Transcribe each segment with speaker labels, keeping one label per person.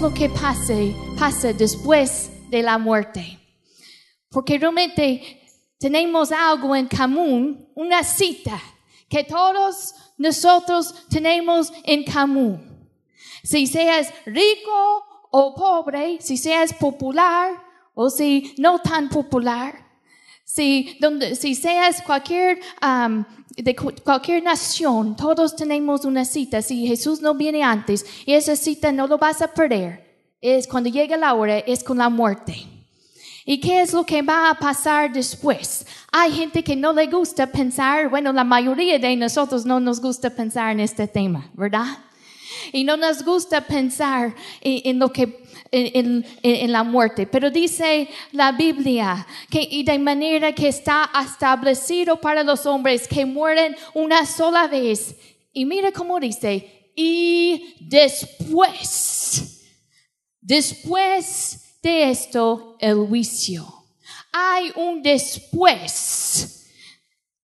Speaker 1: lo que pase, pasa después de la muerte? Porque realmente tenemos algo en común, una cita que todos nosotros tenemos en común. Si seas rico o pobre, si seas popular o si no tan popular, si, donde, si seas cualquier, de cu- cualquier nación, todos tenemos una cita. Si Jesús no viene antes y esa cita no lo vas a perder, es cuando llega la hora, es con la muerte. ¿Y qué es lo que va a pasar después? Hay gente que no le gusta pensar, bueno, la mayoría de nosotros no nos gusta pensar en este tema, ¿verdad? Y no nos gusta pensar en, en lo que, en, la muerte. Pero dice la Biblia que, y de manera que está establecido para los hombres que mueren una sola vez. Y mira cómo dice, y después, después de esto, el juicio. Hay un después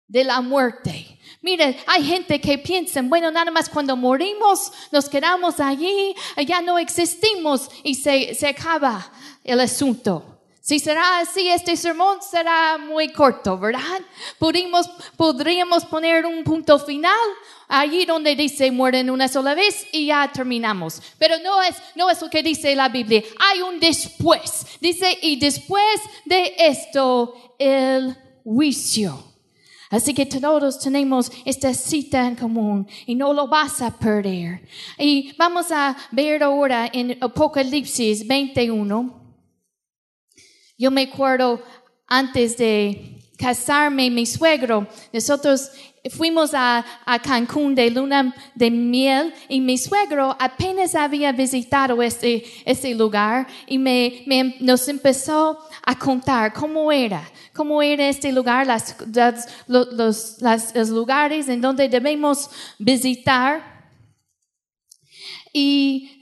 Speaker 1: de la muerte. Miren, hay gente que piensa, bueno, nada más cuando morimos, nos quedamos allí, ya no existimos y se, se acaba el asunto. Si será así, este sermón será muy corto, ¿verdad? Podríamos, podríamos poner un punto final allí donde dice mueren una sola vez y ya terminamos. Pero no es, no es lo que dice la Biblia. Hay un después. Dice, y después de esto, el juicio. Así que todos tenemos esta cita en común y no lo vas a perder. Y vamos a ver ahora en Apocalipsis 21. Yo me acuerdo antes de casarme, mi suegro, nosotros fuimos a, a Cancún de luna de miel y mi suegro apenas había visitado este, este lugar y me, nos empezó a contar cómo era, cómo era este lugar, las, las- lo- los, los lugares en donde debemos visitar. Y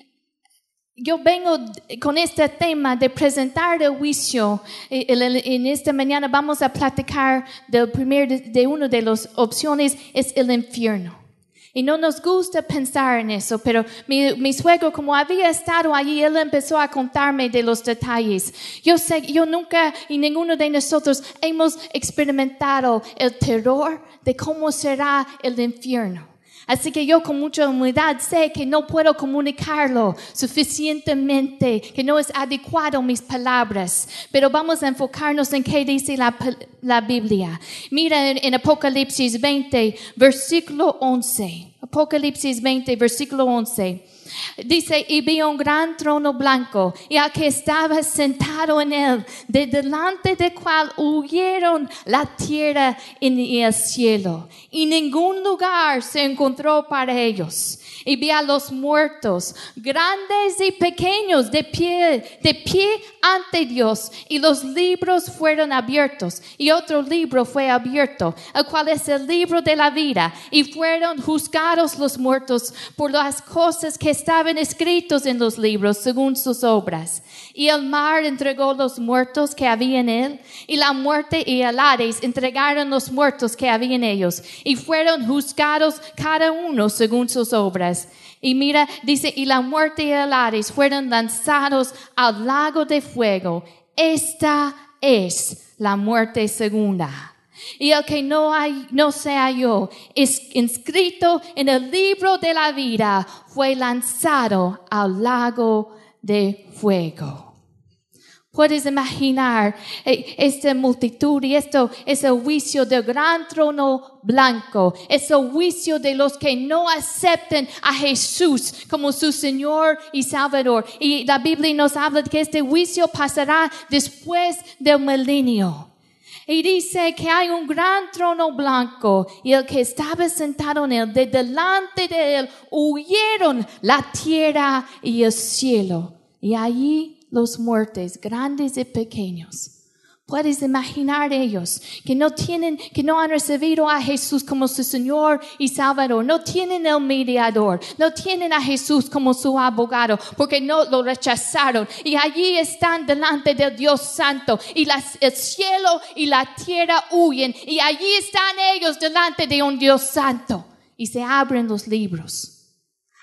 Speaker 1: yo vengo con este tema de presentar el juicio. Eh, En esta mañana vamos a platicar del primer de una de las opciones es el infierno. Y no nos gusta pensar en eso, pero mi, mi suegro, como había estado allí, él empezó a contarme de los detalles. Yo sé, yo nunca y ninguno de nosotros hemos experimentado el terror de cómo será el infierno. Así que yo con mucha humildad sé que no puedo comunicarlo suficientemente, que no es adecuado mis palabras, pero vamos a enfocarnos en qué dice la, la Biblia. Mira en, en Apocalipsis 20, versículo 11. Apocalipsis 20, versículo 11. Dice, y vi un gran trono blanco, y al que estaba sentado en él, de delante del cual huyeron la tierra y el cielo, y ningún lugar se encontró para ellos. Y vi a los muertos, grandes y pequeños, de pie, de pie ante Dios, y los libros fueron abiertos, y otro libro fue abierto, el cual es el libro de la vida, y fueron juzgados los muertos por las cosas que estaban escritos en los libros según sus obras. Y el mar entregó los muertos que había en él, y la muerte y el Hades entregaron los muertos que había en ellos, y fueron juzgados cada uno según sus obras. Y mira, dice, y la muerte y el Hades fueron lanzados al lago de fuego. Esta es la muerte segunda. Y el que no, hay, no se halló es inscrito en el libro de la vida fue lanzado al lago de fuego. Puedes imaginar eh, esta multitud y esto es el juicio del gran trono blanco, es el juicio de los que no aceptan a Jesús como su Señor y Salvador. Y la Biblia nos habla de que este juicio pasará después del milenio. Y dice que hay un gran trono blanco y el que estaba sentado en él, de delante de él huyeron la tierra y el cielo. Y allí los muertos, grandes y pequeños. Puedes imaginar ellos que no tienen, que no han recibido a Jesús como su Señor y Salvador, no tienen el mediador, no tienen a Jesús como su abogado, porque no lo rechazaron. Y allí están delante del Dios Santo y el cielo y la tierra huyen y allí están ellos delante de un Dios Santo y se abren los libros.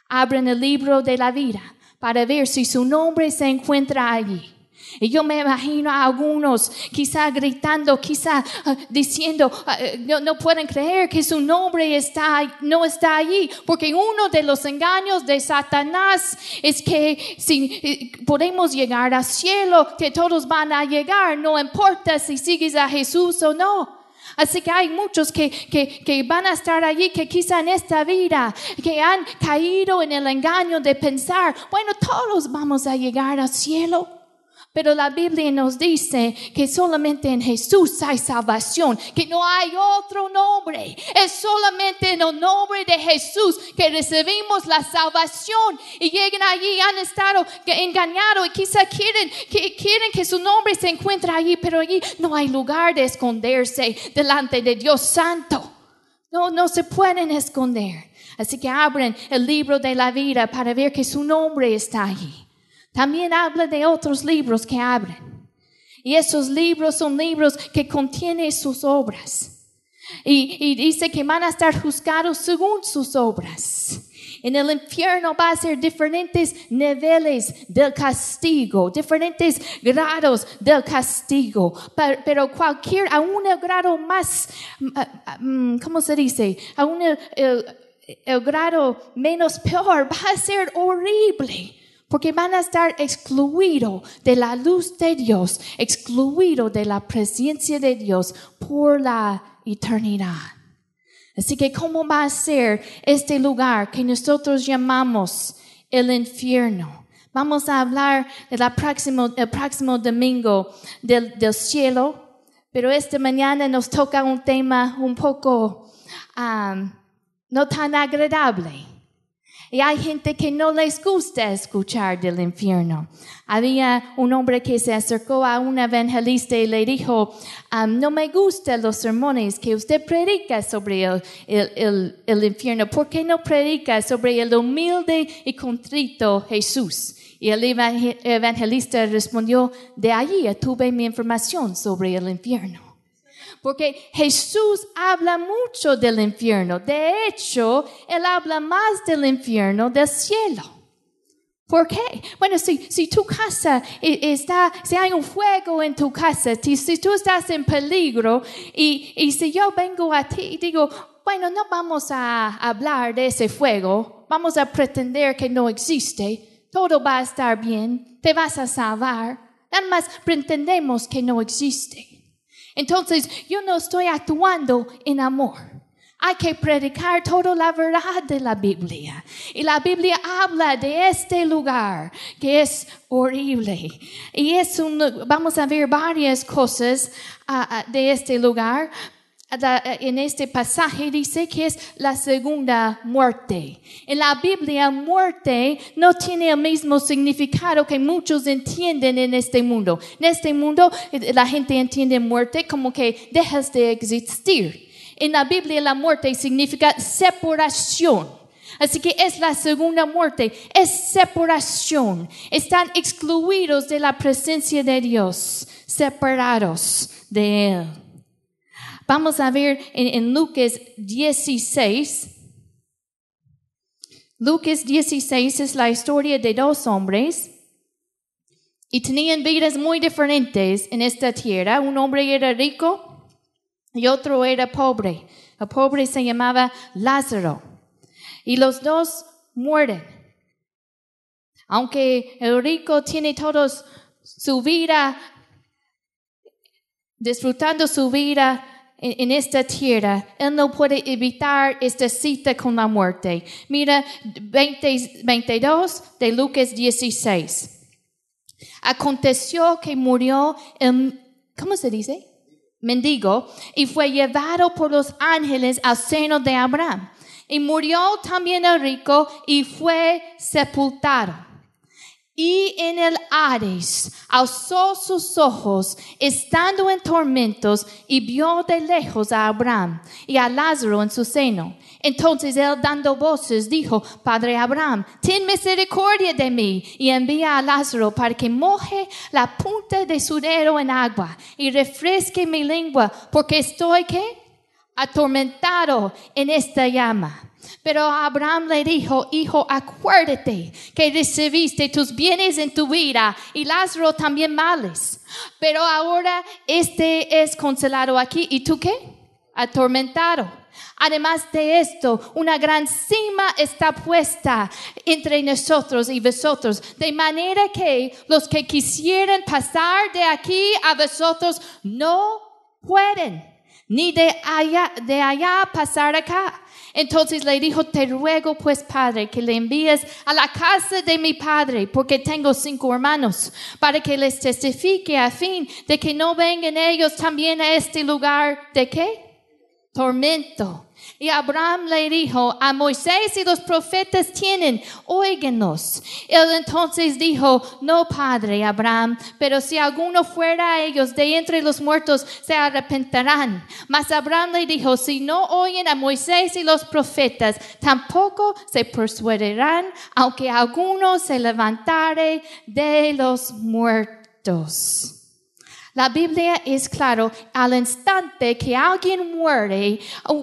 Speaker 1: Abren el libro de la vida para ver si su nombre se encuentra allí. Y yo me imagino a algunos quizá gritando, quizá ah, diciendo, ah, eh, no, no, pueden creer que su nombre está, no está allí, porque uno de los engaños de Satanás es que si eh, podemos llegar al cielo, que todos van a llegar, no importa si sigues a Jesús o no. Así que hay muchos que, que, que, van a estar allí, que quizá en esta vida, que han caído en el engaño de pensar, bueno, todos vamos a llegar al cielo. Pero la Biblia nos dice que solamente en Jesús hay salvación, que no hay otro nombre. Es solamente en el nombre de Jesús que recibimos la salvación y llegan allí, han estado engañados y quizá quieren que, quieren que su nombre se encuentre allí, pero allí no hay lugar de esconderse delante de Dios Santo. No, no se pueden esconder. Así que abren el libro de la vida para ver que su nombre está allí. También habla de otros libros que abren. Y esos libros son libros que contienen sus obras. Y, dice que van a estar juzgados según sus obras. En el infierno va a ser diferentes niveles del castigo, diferentes grados del castigo. Pero, cualquier, a un grado más, mm, ¿cómo se dice? A un el grado menos peor va a ser horrible porque van a estar excluidos de la luz de Dios, excluidos de la presencia de Dios por la eternidad. Así que, ¿cómo va a ser este lugar que nosotros llamamos el infierno? Vamos a hablar el próximo, domingo del, del cielo, pero esta mañana nos toca un tema un poco um, no tan agradable. Y hay gente que no les gusta escuchar del infierno. Había un hombre que se acercó a un evangelista y le dijo, no me gustan los sermones que usted predica sobre el, el, el, infierno. ¿Por qué no predica sobre el humilde y contrito Jesús? Y el evangelista respondió, de allí tuve mi información sobre el infierno. Porque Jesús habla mucho del infierno. De hecho, Él habla más del infierno del cielo. ¿Por qué? Bueno, si, si tu casa está, si hay un fuego en tu casa, si, si tú estás en peligro y, y si yo vengo a ti y digo, bueno, no vamos a hablar de ese fuego, vamos a pretender que no existe, todo va a estar bien, te vas a salvar, nada más pretendemos que no existe. Entonces, yo no estoy actuando en amor. Hay que predicar toda la verdad de la Biblia. Y la Biblia habla de este lugar que es horrible. Y es un, vamos a ver varias cosas uh, de este lugar, en este pasaje dice que es la segunda muerte. En la Biblia, muerte no tiene el mismo significado que muchos entienden en este mundo. En este mundo, eh, la gente entiende muerte como que dejas de existir. En la Biblia, la muerte significa separación. Así que es la segunda muerte, es separación. Están excluidos de la presencia de Dios, separados de Él. Vamos a ver en, Lucas 16. Lucas 16 es la historia de dos hombres y tenían vidas muy diferentes en esta tierra. Un hombre era rico y otro era pobre. El pobre se llamaba Lázaro. Y los dos mueren. Aunque el rico tiene todos su vida, disfrutando su vida, en, esta tierra, Él no puede evitar esta cita con la muerte. Mira 22 de Lucas 16. Aconteció que murió el, ¿cómo se dice? Mendigo, y fue llevado por los ángeles al seno de Abraham. Y murió también el rico y fue sepultado. Y en el Hades alzó sus ojos, estando en tormentos, y vio de lejos a Abraham y a Lázaro en su seno. Entonces él, dando voces, dijo, Padre Abraham, ten misericordia de mí, y envía a Lázaro para que moje la punta de su dedo en agua, y refresque mi lengua, porque estoy, ¿qué? Atormentado en esta llama. Pero Abraham le dijo, hijo, acuérdate que recibiste tus bienes en tu vida y Lázaro también males. Pero ahora este es consolado aquí. ¿Y tú qué? Atormentado. Además de esto, una gran cima está puesta entre nosotros y vosotros, de manera que los que quisieran pasar de aquí a vosotros no pueden, ni de allá, de allá pasar acá. Entonces le dijo, te ruego pues, padre, que le envíes a la casa de mi padre, porque tengo cinco hermanos, para que les testifique a fin de que no vengan ellos también a este lugar de qué? Tormento. Y Abraham le dijo, a Moisés y los profetas tienen, óiganos. Él entonces dijo, no, padre Abraham, pero si alguno fuera a ellos de entre los muertos, se arrepentirán. Mas Abraham le dijo, si no oyen a Moisés y los profetas, tampoco se persuadirán, aunque alguno se levantare de los muertos. La Biblia es claro, al instante que alguien muere,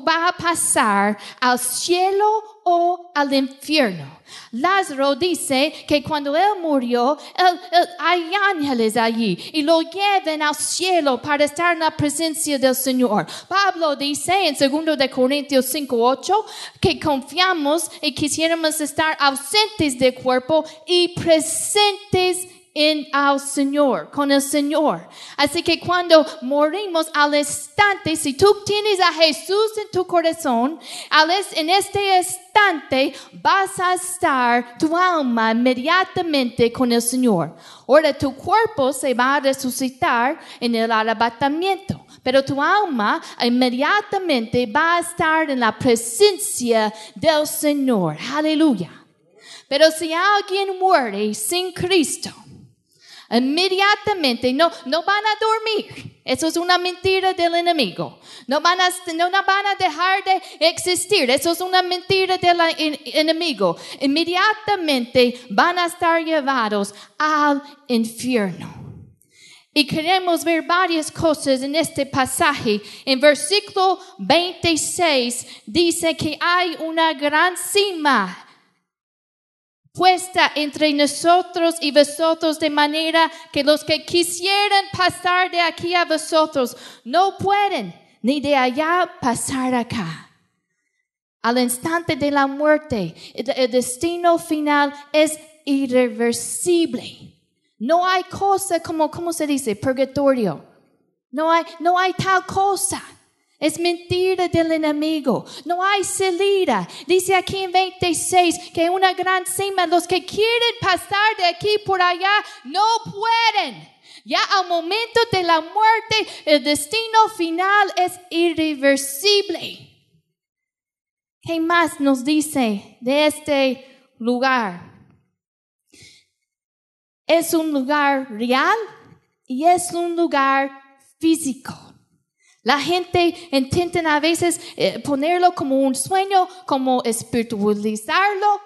Speaker 1: va a pasar al cielo o al infierno. Lázaro dice que cuando él murió, hay ángeles allí y lo llevan al cielo para estar en la presencia del Señor. Pablo dice en 2 de Corintios 5:8 que confiamos y quisiéramos estar ausentes del cuerpo y presentes en al Señor, con el Señor. Así que cuando morimos al instante, si tú tienes a Jesús en tu corazón, en este instante vas a estar tu alma inmediatamente con el Señor. Ahora tu cuerpo se va a resucitar en el arrebatamiento. Pero tu alma inmediatamente va a estar en la presencia del Señor. Aleluya. Pero si alguien muere sin Cristo, Inmediatamente no, no van a dormir. Eso es una mentira del enemigo. No van, a, no van a dejar de existir. Eso es una mentira del enemigo. Inmediatamente van a estar llevados al infierno. Y queremos ver varias cosas en este pasaje. En versículo 26 dice que hay una gran cima puesta entre nosotros y vosotros de manera que los que quisieran pasar de aquí a vosotros no pueden, ni de allá pasar acá. Al instante de la muerte, el destino final es irreversible. No hay cosa como, ¿cómo se dice? Purgatorio. No hay, no hay tal cosa. Es mentira del enemigo. No hay salida. Dice aquí en 26 que una gran cima, los que quieren pasar de aquí por allá, no pueden. Ya al momento de la muerte, el destino final es irreversible. ¿Qué más nos dice de este lugar? Es un lugar real y es un lugar físico. La gente intenta a veces eh, ponerlo como un sueño, como espiritualizarlo,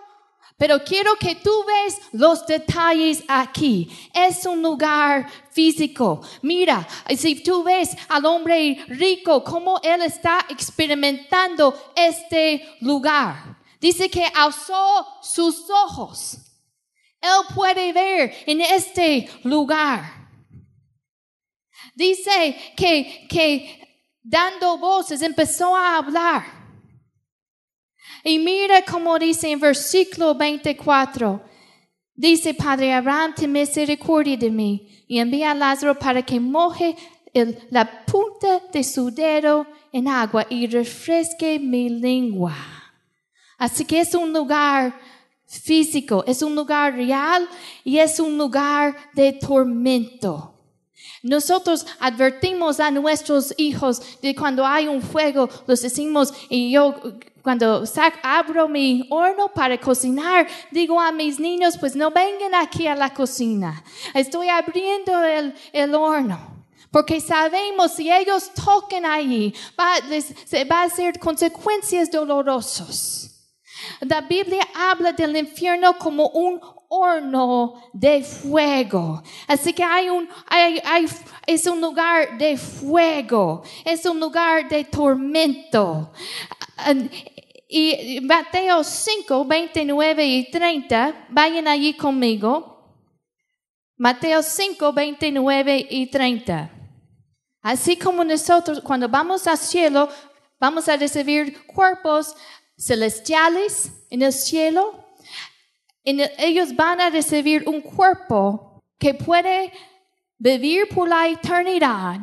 Speaker 1: pero quiero que tú ves los detalles aquí. Es un lugar físico. Mira, si tú ves al hombre rico, cómo él está experimentando este lugar. Dice que alzó sus ojos. Él puede ver en este lugar. Dice que, que dando voces, empezó a hablar. Y mira cómo dice en versículo 24. Dice, Padre Abraham, ten misericordia de mí y envía a Lázaro para que moje la punta de su dedo en agua y refresque mi lengua. Así que es un lugar físico, es un lugar real y es un lugar de tormento. Nosotros advertimos a nuestros hijos de cuando hay un fuego, los decimos, y yo cuando abro mi horno para cocinar, digo a mis niños, pues no vengan aquí a la cocina. Estoy abriendo el, el horno. Porque sabemos si ellos toquen allí, va, va a ser consecuencias dolorosas. La Biblia habla del infierno como un de fuego. Así que hay, es un lugar de fuego, es un lugar de tormento. Y Mateo 5, 29 y 30, vayan allí conmigo. Mateo 5, 29 y 30. Así como nosotros cuando vamos al cielo, vamos a recibir cuerpos celestiales en el cielo. Ellos van a recibir un cuerpo que puede vivir por la eternidad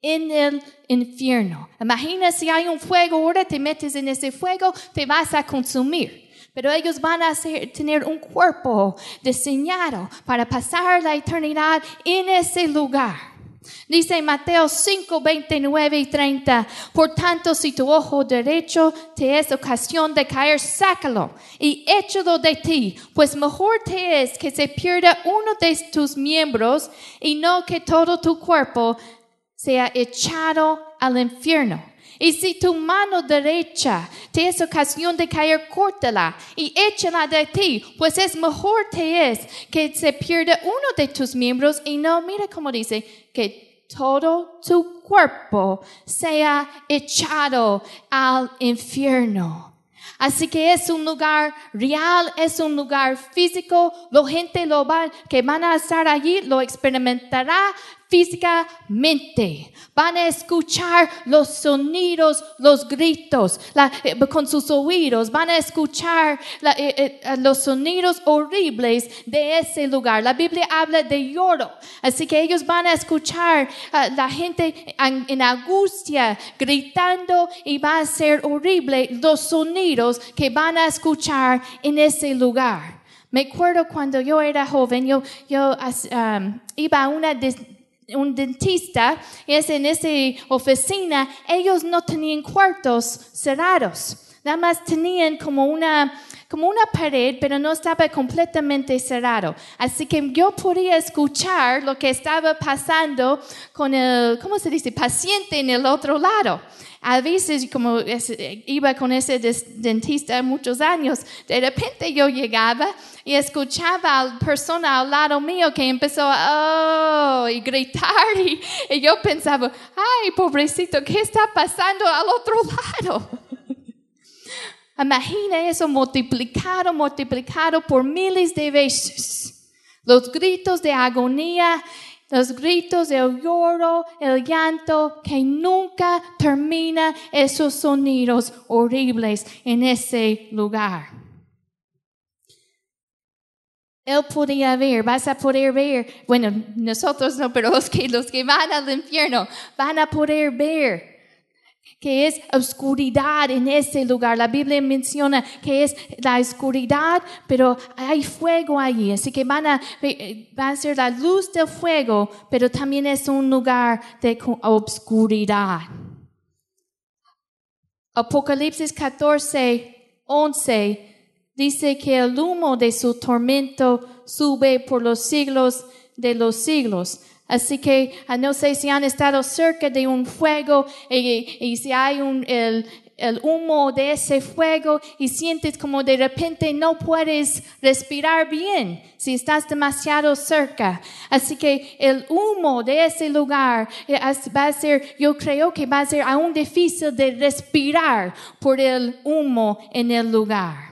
Speaker 1: en el infierno. Imagina si hay un fuego, ahora te metes en ese fuego, te vas a consumir. Pero ellos van a tener un cuerpo diseñado para pasar la eternidad en ese lugar. Dice Mateo 5, 29 y 30, por tanto, si tu ojo derecho te es ocasión de caer, sácalo y échalo de ti, pues mejor te es que se pierda uno de tus miembros y no que todo tu cuerpo sea echado al infierno. Y si tu mano derecha te es ocasión de caer, córtala y échala de ti, pues es mejor te es que se pierda uno de tus miembros y no, mira cómo dice, que todo tu cuerpo sea echado al infierno. Así que es un lugar real, es un lugar físico. La gente lo va, que van a estar allí lo experimentará físicamente. Van a escuchar los sonidos, los gritos eh, con sus oídos. Van a escuchar eh, eh, los sonidos horribles de ese lugar. La Biblia habla de lloro. Así que ellos van a escuchar la gente en, en angustia gritando y va a ser horrible los sonidos que van a escuchar en ese lugar. Me acuerdo cuando yo era joven, yo, yo um, iba a una un dentista, es en esa oficina, ellos no tenían cuartos cerrados. Nada más tenían como una, como una pared, pero no estaba completamente cerrado. Así que yo podía escuchar lo que estaba pasando con el, ¿cómo se dice? Paciente en el otro lado. A veces, como iba con ese dentista muchos años, de repente yo llegaba y escuchaba a la persona al lado mío que empezó a oh, y gritar y, y yo pensaba, ay, pobrecito, ¿qué está pasando al otro lado? Imagina eso multiplicado, multiplicado por miles de veces. Los gritos de agonía, los gritos, el lloro, el llanto, que nunca termina esos sonidos horribles en ese lugar. Él podía ver, vas a poder ver, bueno, nosotros no, pero los que, los que van al infierno van a poder ver que es oscuridad en ese lugar. La Biblia menciona que es la oscuridad, pero hay fuego allí. Así que van a, va a ser la luz del fuego, pero también es un lugar de oscuridad. Apocalipsis 14, 11 dice que el humo de su tormento sube por los siglos de los siglos. Así que ah, no sé si han estado cerca de un fuego y, si hay un, el, el humo de ese fuego y sientes como de repente no puedes respirar bien si estás demasiado cerca. Así que el humo de ese lugar eh, va a ser, yo creo que va a ser aún difícil de respirar por el humo en el lugar.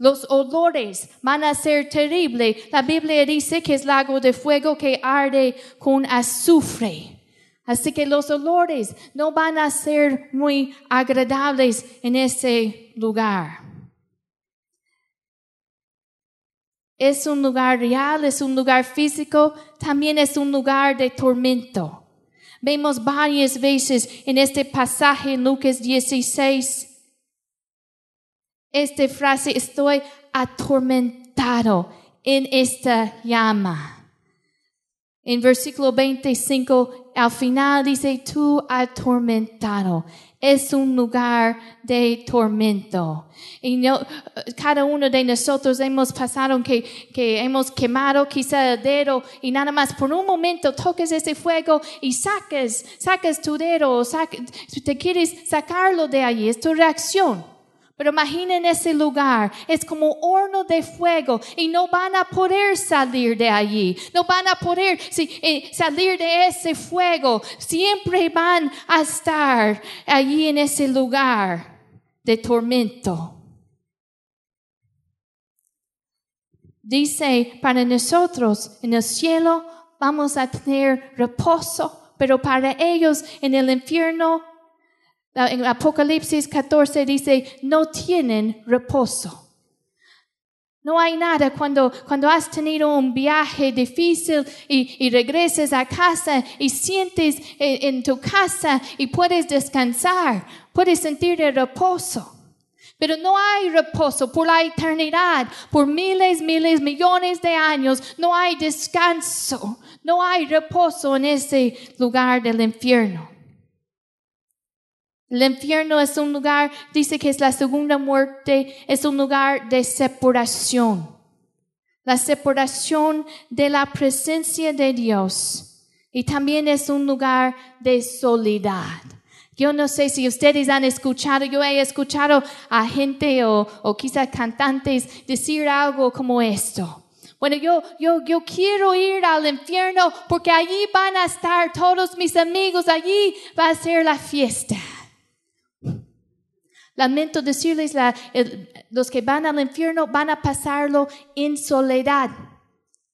Speaker 1: Los olores van a ser terribles. La Biblia dice que es lago de fuego que arde con azufre. Así que los olores no van a ser muy agradables en ese lugar. Es un lugar real, es un lugar físico, también es un lugar de tormento. Vemos varias veces en este pasaje en Lucas 16 esta frase, estoy atormentado en esta llama. En versículo 25, al final dice, tú atormentado. Es un lugar de tormento. Y no, cada uno de nosotros hemos pasado que, que hemos quemado quizá el dedo y nada más por un momento toques ese fuego y saques, saques tu dedo, si te quieres sacarlo de allí. Es tu reacción. Pero imaginen ese lugar, es como horno de fuego y no van a poder salir de allí, no van a poder eh, salir de ese fuego, siempre van a estar allí en ese lugar. de tormento. Dice, para nosotros en el cielo vamos a tener reposo, pero para ellos en el infierno, en Apocalipsis 14 dice, no tienen reposo. No hay nada cuando, cuando has tenido un viaje difícil y, y regresas a casa y sientes en, en, tu casa y puedes descansar, puedes sentir el reposo. Pero no hay reposo por la eternidad, por miles, miles, millones de años. No hay descanso, no hay reposo en ese lugar del infierno. El infierno es un lugar, dice que es la segunda muerte, es un lugar de separación. La separación de la presencia de Dios. Y también es un lugar de soledad. Yo no sé si ustedes han escuchado, yo he escuchado a gente o, o quizás cantantes decir algo como esto. Bueno, yo, yo, yo quiero ir al infierno porque allí van a estar todos mis amigos, allí va a ser la fiesta. Lamento decirles, la, los que van al infierno van a pasarlo en soledad.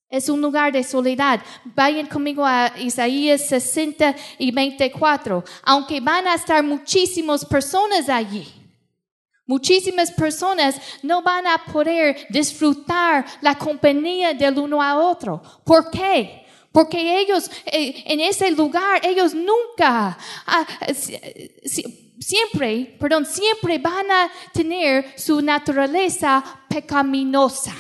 Speaker 1: Es un lugar de soledad. Vayan conmigo a Isaías 60 y 24. Aunque van a estar muchísimas personas allí. Muchísimas personas no van a poder disfrutar la compañía del uno a otro. ¿Por qué? Porque ellos, eh, en ese lugar, ellos nunca, ah, siempre, perdón, siempre van a tener su naturaleza pecaminosa.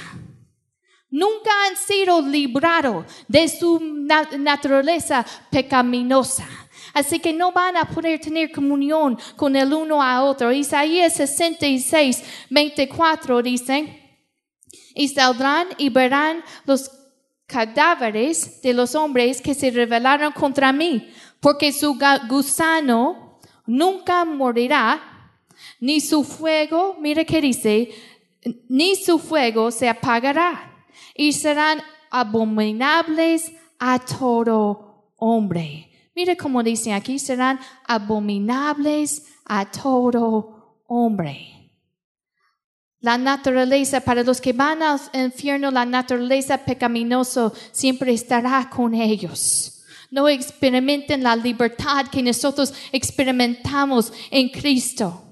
Speaker 1: Nunca han sido librados de su naturaleza pecaminosa. Así que no van a poder tener comunión con el uno a otro. Isaías 66, 24 dice, y saldrán y verán los cadáveres de los hombres que se rebelaron contra mí, porque su gusano nunca morirá, ni su fuego, mire que dice, ni su fuego se apagará, y serán abominables a todo hombre. Mire cómo dice aquí, serán abominables a todo hombre. La naturaleza, para los que van al infierno, la naturaleza pecaminosa siempre estará con ellos no experimenten la libertad que nosotros experimentamos en Cristo.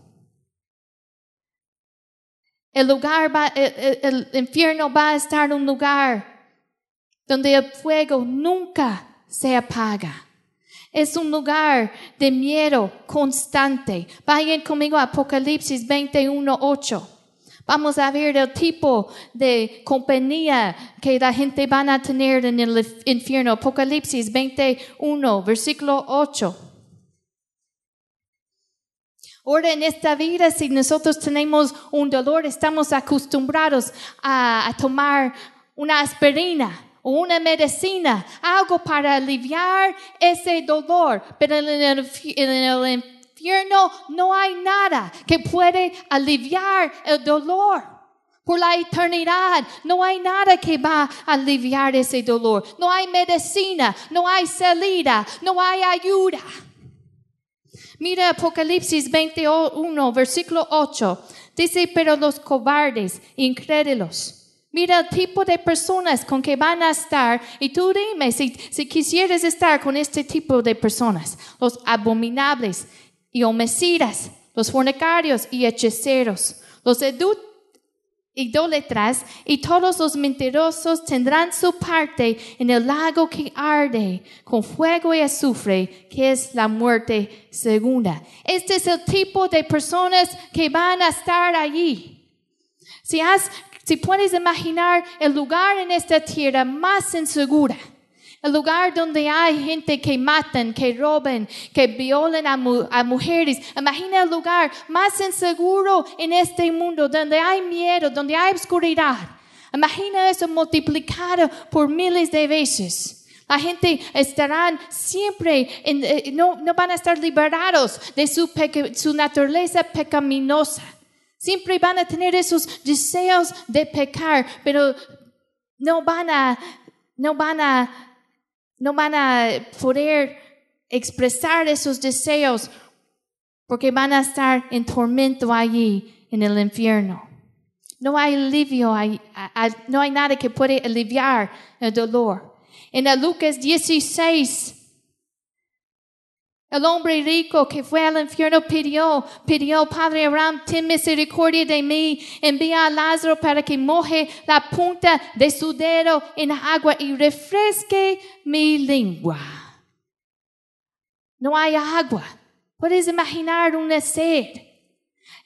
Speaker 1: El lugar va, el, infierno va a estar un lugar donde el fuego nunca se apaga. Es un lugar de miedo constante. Vayan conmigo a Apocalipsis 21, 8. Vamos a ver el tipo de compañía que la gente van a tener en el infierno. Apocalipsis 21, versículo 8. Ahora en esta vida, si nosotros tenemos un dolor, estamos acostumbrados a, tomar una aspirina o una medicina, algo para aliviar ese dolor. Pero en el, en el no hay nada que puede aliviar el dolor. Por la eternidad no hay nada que va a aliviar ese dolor. No hay medicina, no hay salida, no hay ayuda. Mira Apocalipsis 21, versículo 8. Dice, pero los cobardes, incrédulos. Mira el tipo de personas con que van a estar y tú dime si, si estar con este tipo de personas. Los abominables, y homicidas, los fornicarios y hechiceros, los idólatras y todos los mentirosos tendrán su parte en el lago que arde con fuego y azufre, que es la muerte segunda. Este es el tipo de personas que van a estar allí. Si, has, si puedes imaginar el lugar en esta tierra más insegura, el lugar donde hay gente que matan, que roban, que violan a, mujeres. Imagina el lugar más inseguro en este mundo, donde hay miedo, donde hay oscuridad. Imagina eso multiplicado por miles de veces. La gente estarán siempre, eh, no, no, van a estar liberados de su, su naturaleza pecaminosa. Siempre van a tener esos deseos de pecar, pero no van a, no van a no van a poder expresar esos deseos porque van a estar en tormento allí en el infierno. No hay alivio, no hay nada que puede aliviar el dolor. En Lucas 16, el hombre rico que fue al infierno pidió, pidió, Padre Abraham, ten misericordia de mí, envía a Lázaro para que moje la punta de su dedo en agua y refresque mi lengua. No hay agua. Puedes imaginar una sed.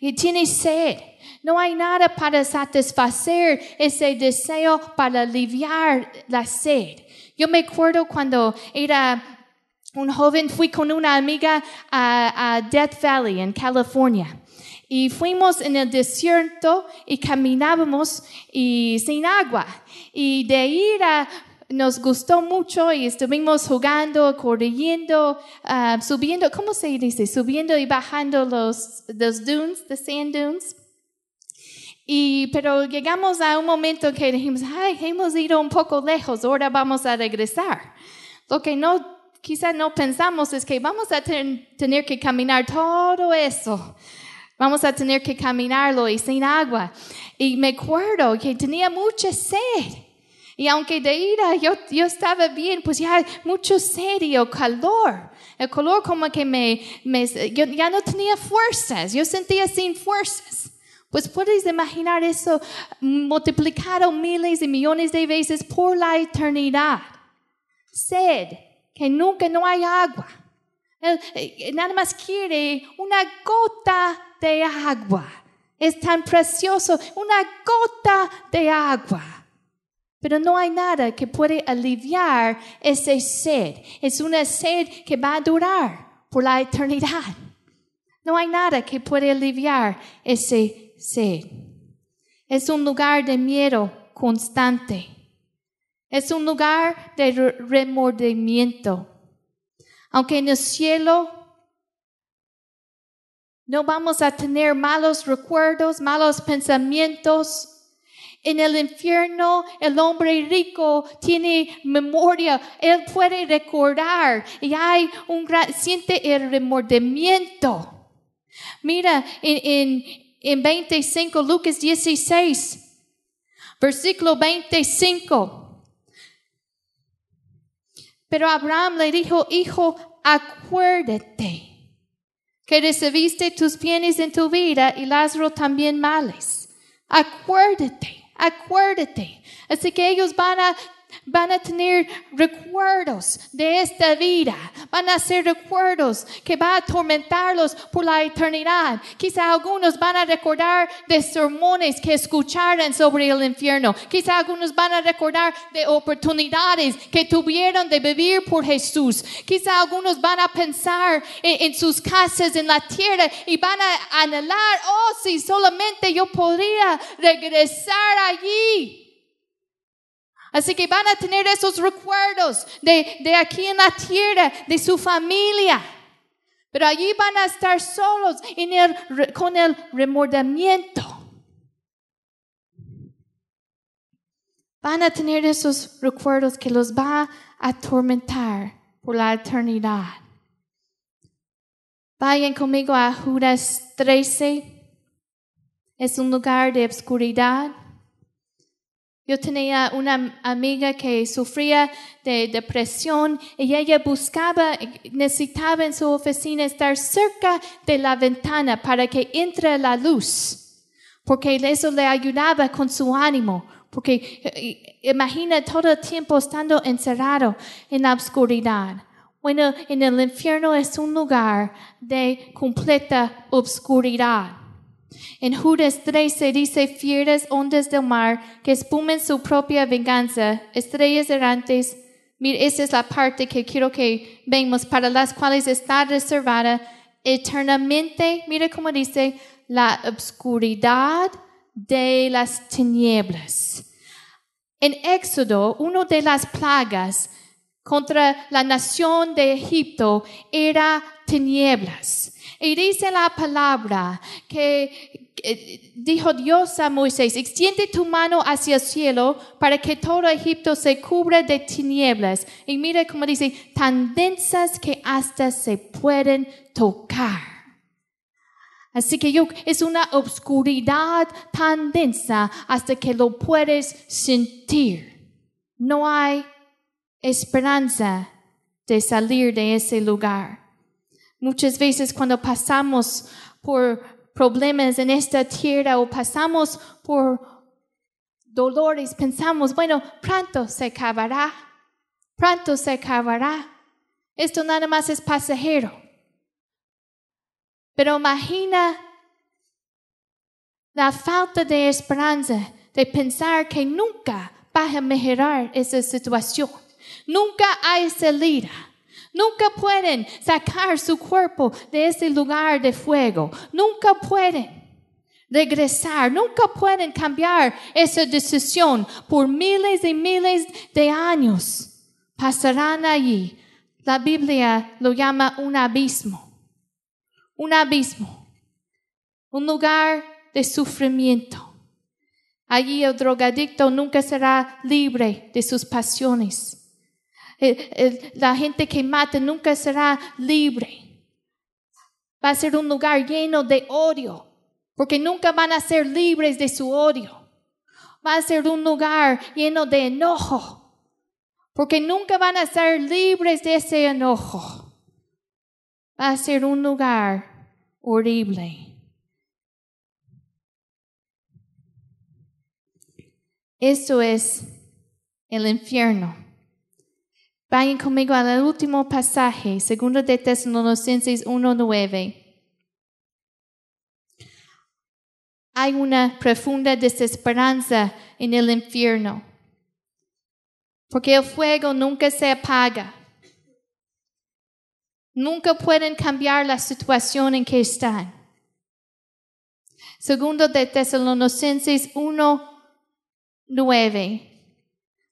Speaker 1: Y tiene sed. No hay nada para satisfacer ese deseo para aliviar la sed. Yo me acuerdo cuando era un joven, fui con una amiga a, Death Valley en California. Y fuimos en el desierto y caminábamos y sin agua. Y de ir a, nos gustó mucho y estuvimos jugando, corriendo, ah, subiendo, ¿cómo se dice? Subiendo y bajando los, los dunes, the sand dunes. Y, pero llegamos a un momento que dijimos, ay, hemos ido un poco lejos, ahora vamos a regresar. Lo que no, quizá no pensamos es que vamos a ten- tener que caminar todo eso. Vamos a tener que caminarlo y sin agua. Y me acuerdo que tenía mucha sed. Y aunque de ira yo, yo estaba bien, pues ya mucho sed y calor. El calor como que me, me, yo ya no tenía fuerzas. Yo sentía sin fuerzas. Pues puedes imaginar eso multiplicado miles y millones de veces por la eternidad. Sed, que nunca no hay agua. Él, eh, nada más quiere una gota de agua. Es tan precioso, una gota de agua. Pero no hay nada que puede aliviar ese sed. Es una sed que va a durar por la eternidad. No hay nada que puede aliviar ese sed. Es un lugar de miedo constante. Es un lugar de re- remordimiento. Aunque en el cielo no vamos a tener malos recuerdos, malos pensamientos. En el infierno el hombre rico tiene memoria, él puede recordar y hay un gran, siente el remordimiento. Mira, en, en, en 25, Lucas 16, versículo 25. Pero Abraham le dijo, hijo, acuérdate que recibiste tus bienes en tu vida y Lázaro también males. Acuérdate, acuérdate. Así que ellos van a, van a tener recuerdos de esta vida. Van a ser recuerdos que va a atormentarlos por la eternidad. Quizá algunos van a recordar de sermones que escucharon sobre el infierno. Quizá algunos van a recordar de oportunidades que tuvieron de vivir por Jesús. Quizá algunos van a pensar en, sus casas en la tierra y van a anhelar, oh, si solamente yo podría regresar allí. Así que van a tener esos recuerdos de, de aquí en la tierra, de su familia. Pero allí van a estar solos en con el remordimiento. Van a tener esos recuerdos que los va a atormentar por la eternidad. Vayan conmigo a Judas 13. Es un lugar de obscuridad. Yo tenía una amiga que sufría de depresión y ella buscaba, necesitaba en su oficina estar cerca de la ventana para que entre la luz, porque eso le ayudaba con su ánimo, porque eh, imagina todo el tiempo estando encerrado en la oscuridad. Bueno, en el infierno es un lugar de completa obscuridad. En Judas 13 dice, fieras ondas del mar que espumen su propia venganza, estrellas errantes. Mira, esa es la parte que quiero que vemos, para las cuales está reservada eternamente, mira cómo dice, la obscuridad de las tinieblas. En Éxodo, una de las plagas contra la nación de Egipto era tinieblas. Y dice la palabra que dijo Dios a Moisés, extiende tu mano hacia el cielo para que todo Egipto se cubra de tinieblas. Y mira cómo dice, tan densas que hasta se pueden tocar. Así que yo, es una obscuridad tan densa hasta que lo puedes sentir. No hay esperanza de salir de ese lugar. Muchas veces cuando pasamos por problemas en esta tierra o pasamos por dolores, pensamos, bueno, pronto se acabará, pronto se acabará. Esto nada más es pasajero. Pero imagina la falta de esperanza de pensar que nunca va a mejorar esa situación. Nunca hay salida. Nunca pueden sacar su cuerpo de ese lugar de fuego. Nunca pueden regresar. Nunca pueden cambiar esa decisión. Por miles y miles de años pasarán allí. La Biblia lo llama un abismo. Un abismo. Un lugar de sufrimiento. Allí el drogadicto nunca será libre de sus pasiones. La gente que mata nunca será libre. Va a ser un lugar lleno de odio, porque nunca van a ser libres de su odio. Va a ser un lugar lleno de enojo, porque nunca van a ser libres de ese enojo. Va a ser un lugar horrible. Eso es el infierno. Vayan conmigo al último pasaje, segundo de Tesalonicenses 1.9. Hay una profunda desesperanza en el infierno, porque el fuego nunca se apaga. Nunca pueden cambiar la situación en que están. Segundo de Tesalonicenses 1, 9.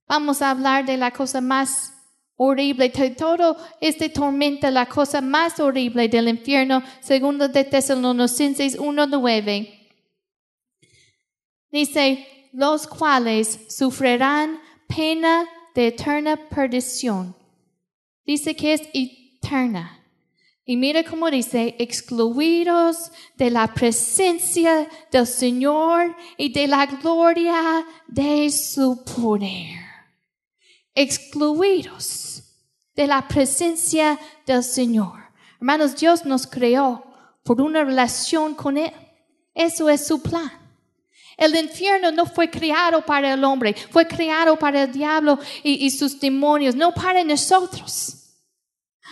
Speaker 1: Vamos a hablar de la cosa más horrible, todo este tormenta, la cosa más horrible del infierno, segundo de Tesalonicenses 1.9. Dice, los cuales sufrirán pena de eterna perdición. Dice que es eterna. Y mira cómo dice, excluidos de la presencia del Señor y de la gloria de su poder. Excluidos de la presencia del Señor. Hermanos, Dios nos creó por una relación con Él. Eso es su plan. El infierno no fue creado para el hombre, fue creado para el diablo y, sus demonios, no para nosotros.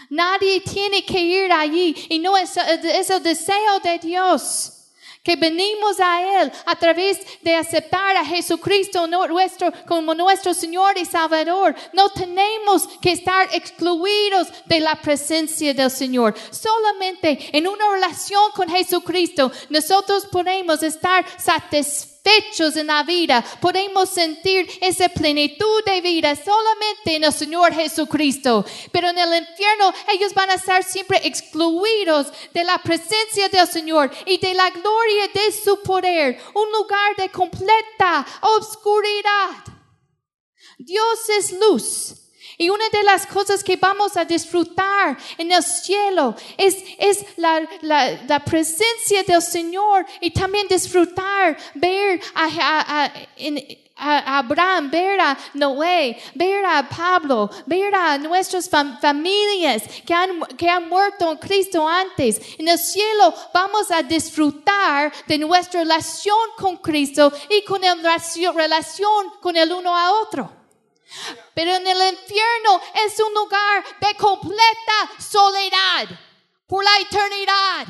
Speaker 1: Nadie tiene que ir allí y no es, es el deseo de Dios que venimos a Él a través de aceptar a Jesucristo nuestro, como nuestro Señor y Salvador. No tenemos que estar excluidos de la presencia del Señor. Solamente en una relación con Jesucristo nosotros podemos estar satisfechos Fechos en la vida, podemos sentir esa plenitud de vida solamente en el Señor Jesucristo. Pero en el infierno ellos van a estar siempre excluidos de la presencia del Señor y de la gloria de su poder. Un lugar de completa obscuridad. Dios es luz. Y una de las cosas que vamos a disfrutar en el cielo es, es la, la, la presencia del Señor y también disfrutar, ver a, a, a, a, Abraham, ver a Noé, ver a Pablo, ver a nuestras familias que han, que han muerto en Cristo antes. En el cielo vamos a disfrutar de nuestra relación con Cristo y con la relación con el uno a otro. Pero en el infierno es un lugar de completa soledad por la eternidad.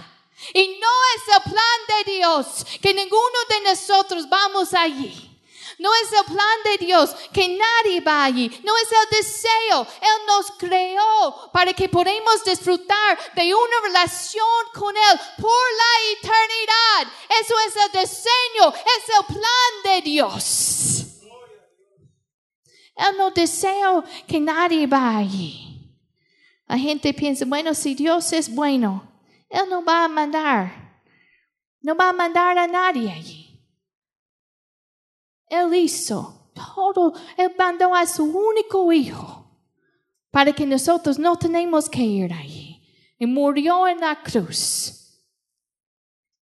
Speaker 1: Y no es el plan de Dios que ninguno de nosotros vamos allí. No es el plan de Dios que nadie va allí. No es el deseo. Él nos creó para que podamos disfrutar de una relación con Él por la eternidad. Eso es el diseño, es el plan de Dios. Él no desea que nadie vaya allí. La gente piensa, bueno, si Dios es bueno, Él no va a mandar, no va a mandar a nadie allí. Él hizo todo, Él mandó a su único hijo para que nosotros no tenemos que ir allí. Y murió en la cruz